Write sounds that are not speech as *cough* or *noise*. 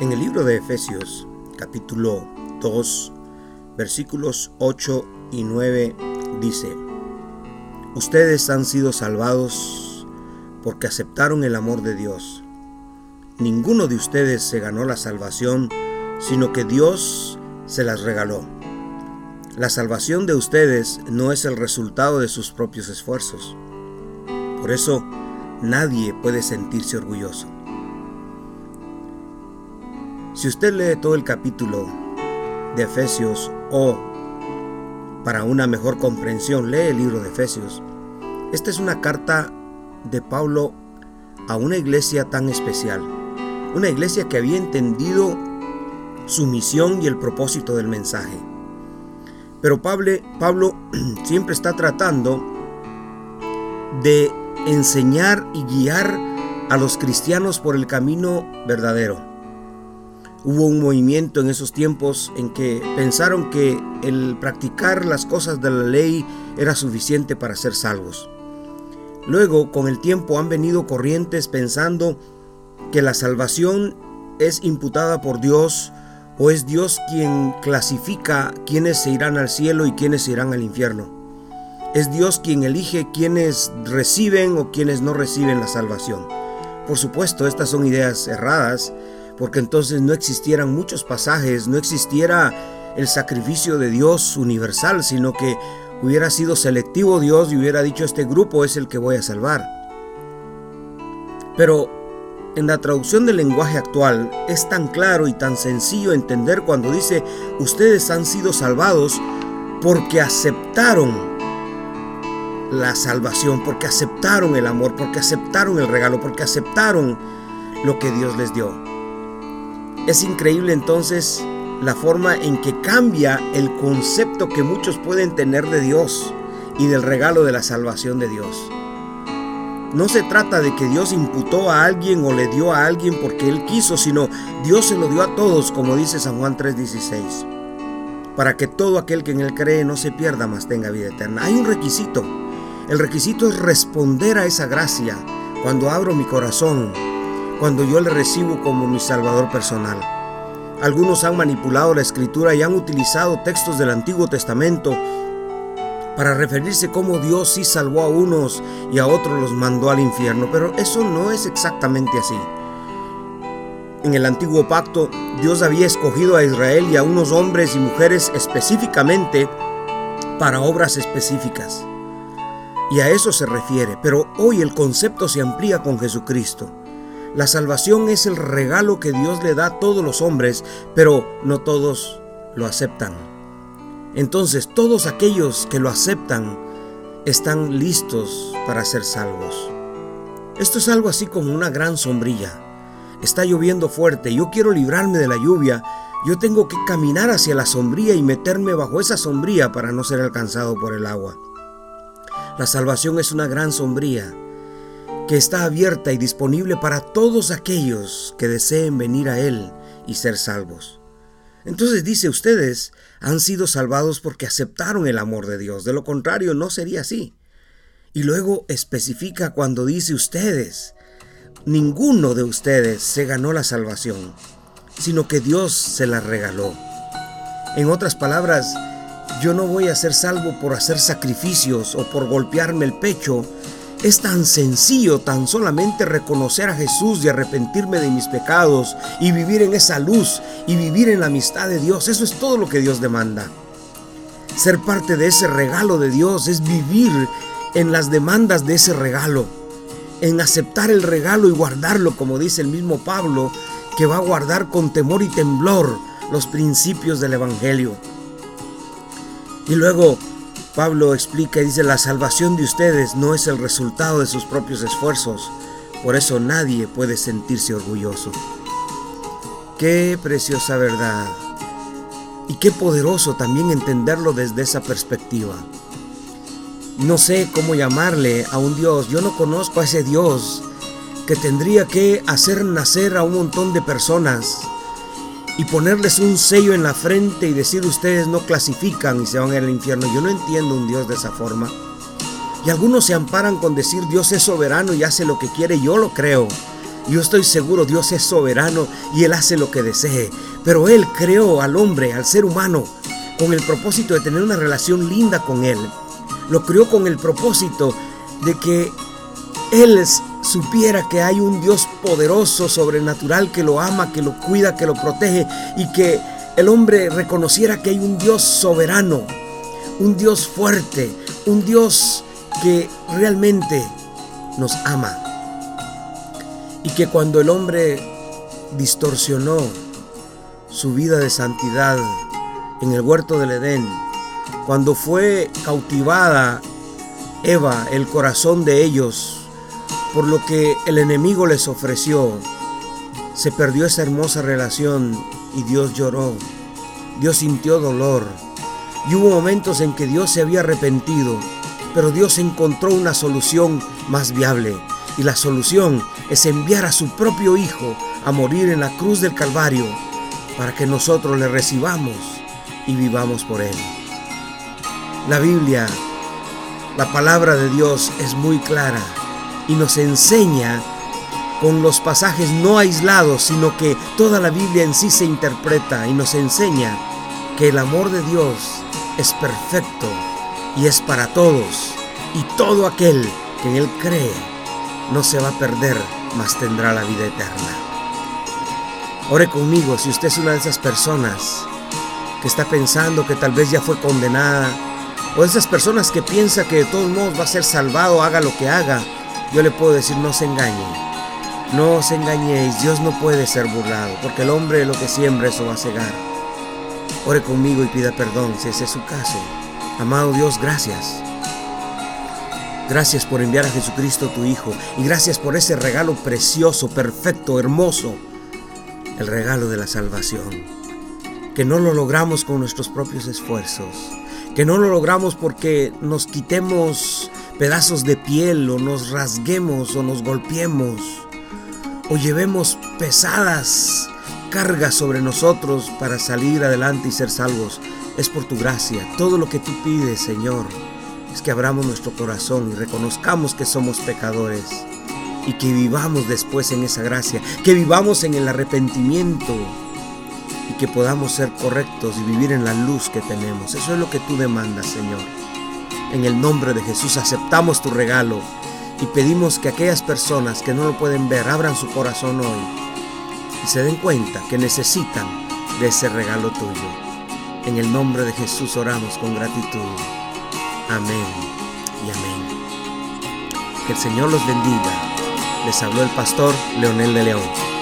En el libro de Efesios, capítulo 2, versículos 8 y 9, dice, Ustedes han sido salvados porque aceptaron el amor de Dios. Ninguno de ustedes se ganó la salvación, sino que Dios se las regaló. La salvación de ustedes no es el resultado de sus propios esfuerzos. Por eso, nadie puede sentirse orgulloso. Si usted lee todo el capítulo de Efesios o para una mejor comprensión lee el libro de Efesios, esta es una carta de Pablo a una iglesia tan especial, una iglesia que había entendido su misión y el propósito del mensaje. Pero Pablo, Pablo *clears throat* siempre está tratando de enseñar y guiar a los cristianos por el camino verdadero. Hubo un movimiento en esos tiempos en que pensaron que el practicar las cosas de la ley era suficiente para ser salvos. Luego, con el tiempo han venido corrientes pensando que la salvación es imputada por Dios o es Dios quien clasifica quiénes se irán al cielo y quiénes se irán al infierno. Es Dios quien elige quiénes reciben o quienes no reciben la salvación. Por supuesto, estas son ideas erradas porque entonces no existieran muchos pasajes, no existiera el sacrificio de Dios universal, sino que hubiera sido selectivo Dios y hubiera dicho este grupo es el que voy a salvar. Pero en la traducción del lenguaje actual es tan claro y tan sencillo entender cuando dice ustedes han sido salvados porque aceptaron la salvación, porque aceptaron el amor, porque aceptaron el regalo, porque aceptaron lo que Dios les dio. Es increíble entonces la forma en que cambia el concepto que muchos pueden tener de Dios y del regalo de la salvación de Dios. No se trata de que Dios imputó a alguien o le dio a alguien porque Él quiso, sino Dios se lo dio a todos, como dice San Juan 3:16, para que todo aquel que en Él cree no se pierda, mas tenga vida eterna. Hay un requisito. El requisito es responder a esa gracia cuando abro mi corazón cuando yo le recibo como mi Salvador personal. Algunos han manipulado la escritura y han utilizado textos del Antiguo Testamento para referirse cómo Dios sí salvó a unos y a otros los mandó al infierno, pero eso no es exactamente así. En el antiguo pacto, Dios había escogido a Israel y a unos hombres y mujeres específicamente para obras específicas. Y a eso se refiere, pero hoy el concepto se amplía con Jesucristo. La salvación es el regalo que Dios le da a todos los hombres, pero no todos lo aceptan. Entonces todos aquellos que lo aceptan están listos para ser salvos. Esto es algo así como una gran sombrilla. Está lloviendo fuerte, yo quiero librarme de la lluvia, yo tengo que caminar hacia la sombría y meterme bajo esa sombría para no ser alcanzado por el agua. La salvación es una gran sombría que está abierta y disponible para todos aquellos que deseen venir a Él y ser salvos. Entonces dice, ustedes han sido salvados porque aceptaron el amor de Dios, de lo contrario no sería así. Y luego especifica cuando dice ustedes, ninguno de ustedes se ganó la salvación, sino que Dios se la regaló. En otras palabras, yo no voy a ser salvo por hacer sacrificios o por golpearme el pecho es tan sencillo tan solamente reconocer a Jesús y arrepentirme de mis pecados y vivir en esa luz y vivir en la amistad de Dios. Eso es todo lo que Dios demanda. Ser parte de ese regalo de Dios es vivir en las demandas de ese regalo, en aceptar el regalo y guardarlo, como dice el mismo Pablo, que va a guardar con temor y temblor los principios del Evangelio. Y luego Pablo explica y dice, la salvación de ustedes no es el resultado de sus propios esfuerzos, por eso nadie puede sentirse orgulloso. Qué preciosa verdad. Y qué poderoso también entenderlo desde esa perspectiva. No sé cómo llamarle a un Dios. Yo no conozco a ese Dios que tendría que hacer nacer a un montón de personas y ponerles un sello en la frente y decir ustedes no clasifican y se van al infierno. Yo no entiendo un Dios de esa forma. Y algunos se amparan con decir Dios es soberano y hace lo que quiere. Yo lo creo. Yo estoy seguro Dios es soberano y Él hace lo que desee. Pero Él creó al hombre, al ser humano, con el propósito de tener una relación linda con Él. Lo creó con el propósito de que Él supiera que hay un Dios poderoso, sobrenatural, que lo ama, que lo cuida, que lo protege y que el hombre reconociera que hay un Dios soberano, un Dios fuerte, un Dios que realmente nos ama. Y que cuando el hombre distorsionó su vida de santidad en el huerto del Edén, cuando fue cautivada Eva, el corazón de ellos, por lo que el enemigo les ofreció, se perdió esa hermosa relación y Dios lloró. Dios sintió dolor. Y hubo momentos en que Dios se había arrepentido, pero Dios encontró una solución más viable. Y la solución es enviar a su propio Hijo a morir en la cruz del Calvario para que nosotros le recibamos y vivamos por Él. La Biblia, la palabra de Dios es muy clara y nos enseña con los pasajes no aislados, sino que toda la Biblia en sí se interpreta y nos enseña que el amor de Dios es perfecto y es para todos, y todo aquel que en Él cree no se va a perder, mas tendrá la vida eterna. Ore conmigo si usted es una de esas personas que está pensando que tal vez ya fue condenada, o esas personas que piensa que de todos modos va a ser salvado, haga lo que haga, yo le puedo decir no se engañe. No os engañéis, Dios no puede ser burlado, porque el hombre lo que siembra eso va a cegar. Ore conmigo y pida perdón si ese es su caso. Amado Dios, gracias. Gracias por enviar a Jesucristo tu Hijo y gracias por ese regalo precioso, perfecto, hermoso, el regalo de la salvación. Que no lo logramos con nuestros propios esfuerzos, que no lo logramos porque nos quitemos pedazos de piel o nos rasguemos o nos golpeemos o llevemos pesadas cargas sobre nosotros para salir adelante y ser salvos. Es por tu gracia. Todo lo que tú pides, Señor, es que abramos nuestro corazón y reconozcamos que somos pecadores y que vivamos después en esa gracia, que vivamos en el arrepentimiento y que podamos ser correctos y vivir en la luz que tenemos. Eso es lo que tú demandas, Señor. En el nombre de Jesús aceptamos tu regalo y pedimos que aquellas personas que no lo pueden ver abran su corazón hoy y se den cuenta que necesitan de ese regalo tuyo. En el nombre de Jesús oramos con gratitud. Amén y amén. Que el Señor los bendiga. Les habló el pastor Leonel de León.